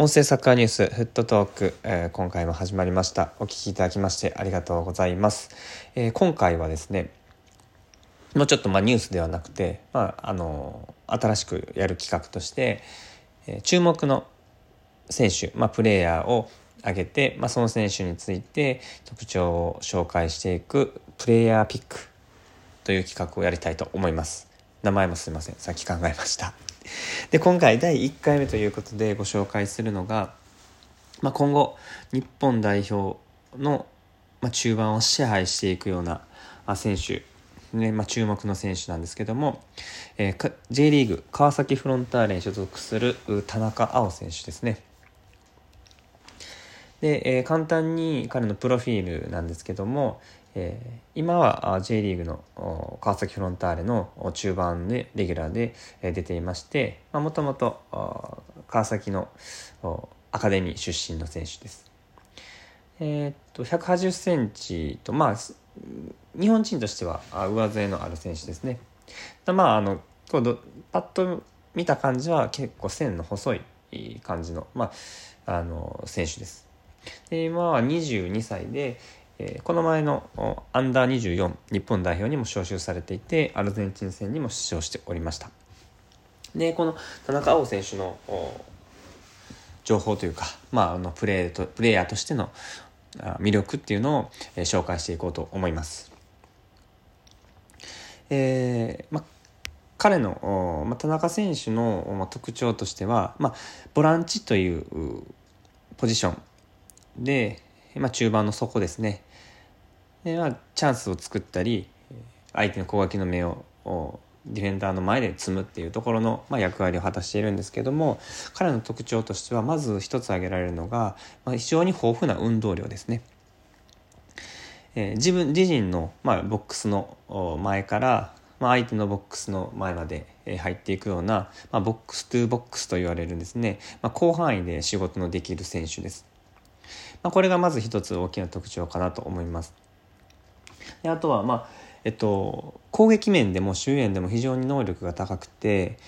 音声サッカーニュースフットトーク、えー、今回も始まりました。お聞きいただきましてありがとうございます、えー、今回はですねもうちょっとまあニュースではなくて、まあ、あの新しくやる企画として、えー、注目の選手、まあ、プレイヤーを挙げて、まあ、その選手について特徴を紹介していくプレイヤーピックという企画をやりたいと思います。名前もすいません。さっき考えました。で今回第1回目ということでご紹介するのが、まあ、今後日本代表の、まあ、中盤を支配していくような選手ねまあ、注目の選手なんですけども、えー、J リーグ川崎フロンターレに所属する田中碧選手ですね。で、えー、簡単に彼のプロフィールなんですけども、えー、今は J リーグの川崎フロンターレの中盤でレギュラーで出ていましてもともと川崎のアカデミー出身の選手です。えー、っと180センチとまあ日本人としては上背のある選手ですね。まああのパッと見た感じは結構線の細い感じの,、まあ、あの選手です。で今は22歳で、えー、この前のアンダー24日本代表にも招集されていてアルゼンチン戦にも出場しておりましたでこの田中碧選手の情報というか、まあ、あのプレーとプレイヤーとしての魅力っていうのを、えー、紹介していこうと思います。えーま、彼の、ま、田中選手の、ま、特徴としては、ま、ボランチというポジションで、ま、中盤の底ですね。でまあ、チャンスを作ったり相手の攻撃の芽をディフェンダーの前で摘むっていうところの、ま、役割を果たしているんですけども彼の特徴としてはまず一つ挙げられるのが、ま、非常に豊富な運動量ですね。え、自分自身の、ま、ボックスの前から、まあ、相手のボックスの前まで入っていくような、まあ、 box to box と言われるんですね、まあ、広範囲で仕事のできる選手です。まあ、これがまず一つ大きな特徴かなと思います。であとは、まあえっと、攻撃面でも周囲でも非常に能力が高くて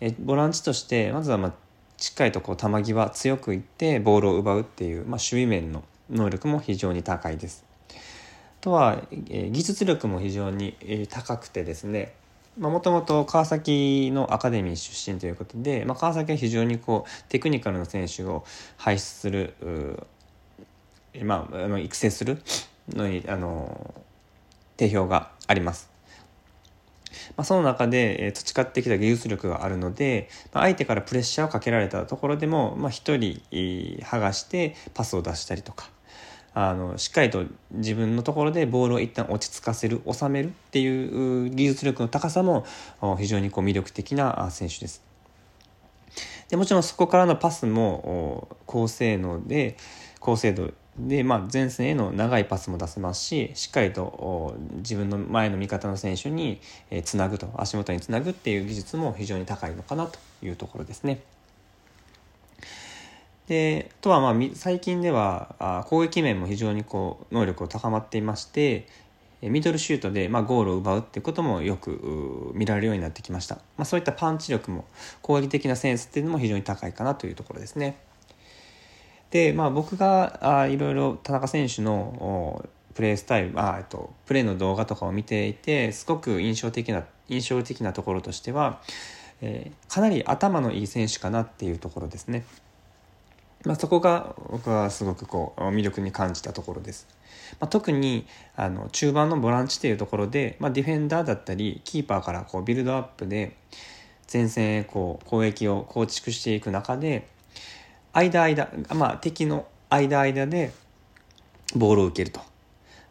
えボランチとしてまずは、まあ、しっかりとこう球際強くいってボールを奪うっていう、まあ、守備面の能力も非常に高いです。とは、え技術力も非常に、え高くてですねもともと川崎のアカデミー出身ということで、まあ、川崎は非常にこうテクニカルな選手を輩出するまあ、育成するのにあの定評があります。まあ、その中で、培ってきた技術力があるので、まあ、相手からプレッシャーをかけられたところでも、まあ、1人、剥がしてパスを出したりとかあのしっかりと自分のところでボールを一旦落ち着かせる収めるっていう技術力の高さも非常にこう魅力的な選手です。でもちろんそこからのパスも高性能で高精度で、まあ、前線への長いパスも出せますししっかりと自分の前の味方の選手につなぐと足元につなぐっていう技術も非常に高いのかなというところですね。でとはまあ最近では攻撃面も非常にこう能力を高まっていましてミドルシュートでまあゴールを奪うっていうこともよく見られるようになってきました、まあ、そういったパンチ力も攻撃的なセンスっていうのも非常に高いかなというところですね。で、まあ、僕があいろいろ田中選手のプレースタイルあ、えっと、プレーの動画とかを見ていてすごく印象的な印象的なところとしては、えー、かなり頭のいい選手かなっていうところですね。まあ、そこが僕はすごくこう魅力に感じたところです。まあ、特にあの中盤のボランチというところで、まあ、ディフェンダーだったりキーパーからこうビルドアップで前線へこう攻撃を構築していく中で間間、まあ、敵の間間でボールを受けると。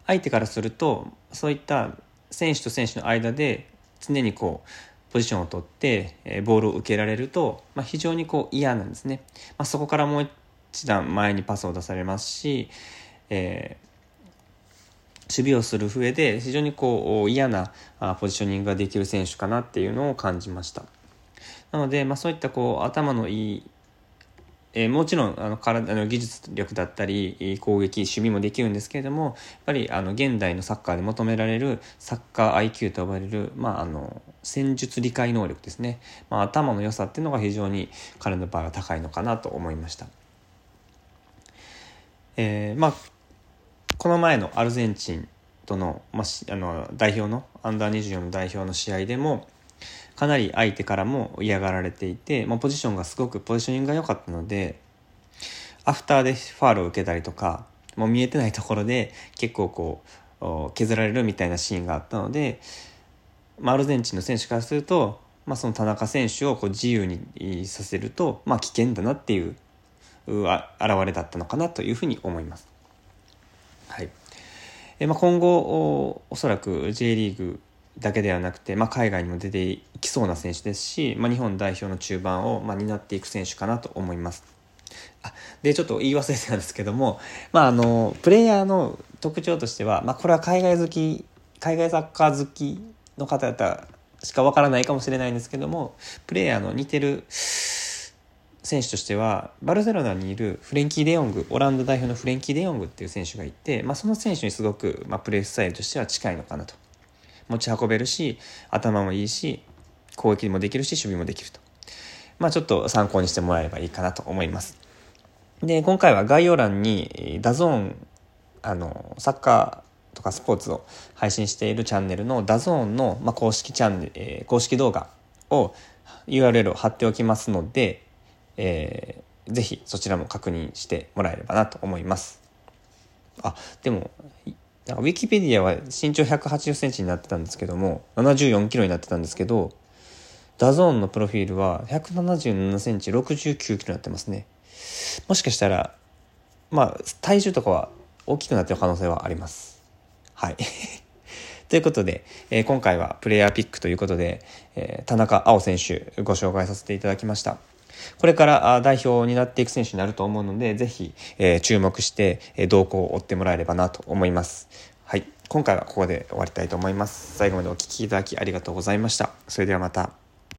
相手からするとそういった選手と選手の間で常にこうポジションを取ってボールを受けられると、まあ、非常にこう嫌なんですね、まあ、そこからもう一段前にパスを出されますし、えー、守備をする上で非常にこう嫌なポジショニングができる選手かなっていうのを感じました。なので、まあ、そういったこう頭のいいえー、もちろんあの体の技術力だったり攻撃守備もできるんですけれどもやっぱりあの現代のサッカーで求められるサッカー IQ と呼ばれる、まあ、あの戦術理解能力ですね、まあ、頭の良さっていうのが非常に彼の場合は高いのかなと思いました。えー、まあこの前のアルゼンチンとの,、まあ、あの代表のアンダー24の代表の試合でもかなり相手からも嫌がられていて、まあ、ポジションがすごくポジショニングが良かったのでアフターでファールを受けたりとかもう見えてないところで結構こう削られるみたいなシーンがあったので、まあ、アルゼンチンの選手からすると、まあ、その田中選手をこう自由にさせると、まあ、危険だなっていう現れだったのかなというふうに思います。はいえまあ、今後おそらく J リーグだけではなくて、まあ、海外にも出てきそうな選手ですし、まあ、日本代表の中盤を、まあ、担っていく選手かなと思います。あでちょっと言い忘れてたんですけども、まあ、あのプレイヤーの特徴としては、まあ、これは海外好き海外サッカー好きの方々しかわからないかもしれないんですけどもプレイヤーの似てる選手としてはバルセロナにいるフレンキー・デヨングオランダ代表のフレンキー・デヨングっていう選手がいて、まあ、その選手にすごく、まあ、プレースタイルとしては近いのかなと持ち運べるし頭もいいし攻撃もできるし守備もできるとまあちょっと参考にしてもらえればいいかなと思いますで今回は概要欄に DAZN あのサッカーとかスポーツを配信しているチャンネルの DAZN の、まあ、公式チャンネル、えー、公式動画を URL を貼っておきますのでえー、ぜひそちらも確認してもらえればなと思います。あ、でも、ウィキペディアは身長180センチになってたんですけども、74キロになってたんですけど、 DAZN のプロフィールは177センチ、69キロになってますね。もしかしたら、まあ、体重とかは大きくなってる可能性はあります。はい。ということで、えー、今回はプレイヤーピックということで、えー、田中碧選手ご紹介させていただきました。これから代表になっていく選手になると思うので、ぜひ、えー、注目して、え動向を追ってもらえればなと思います。はい。今回はここで終わりたいと思います。最後までお聴きいただきありがとうございました。それではまた。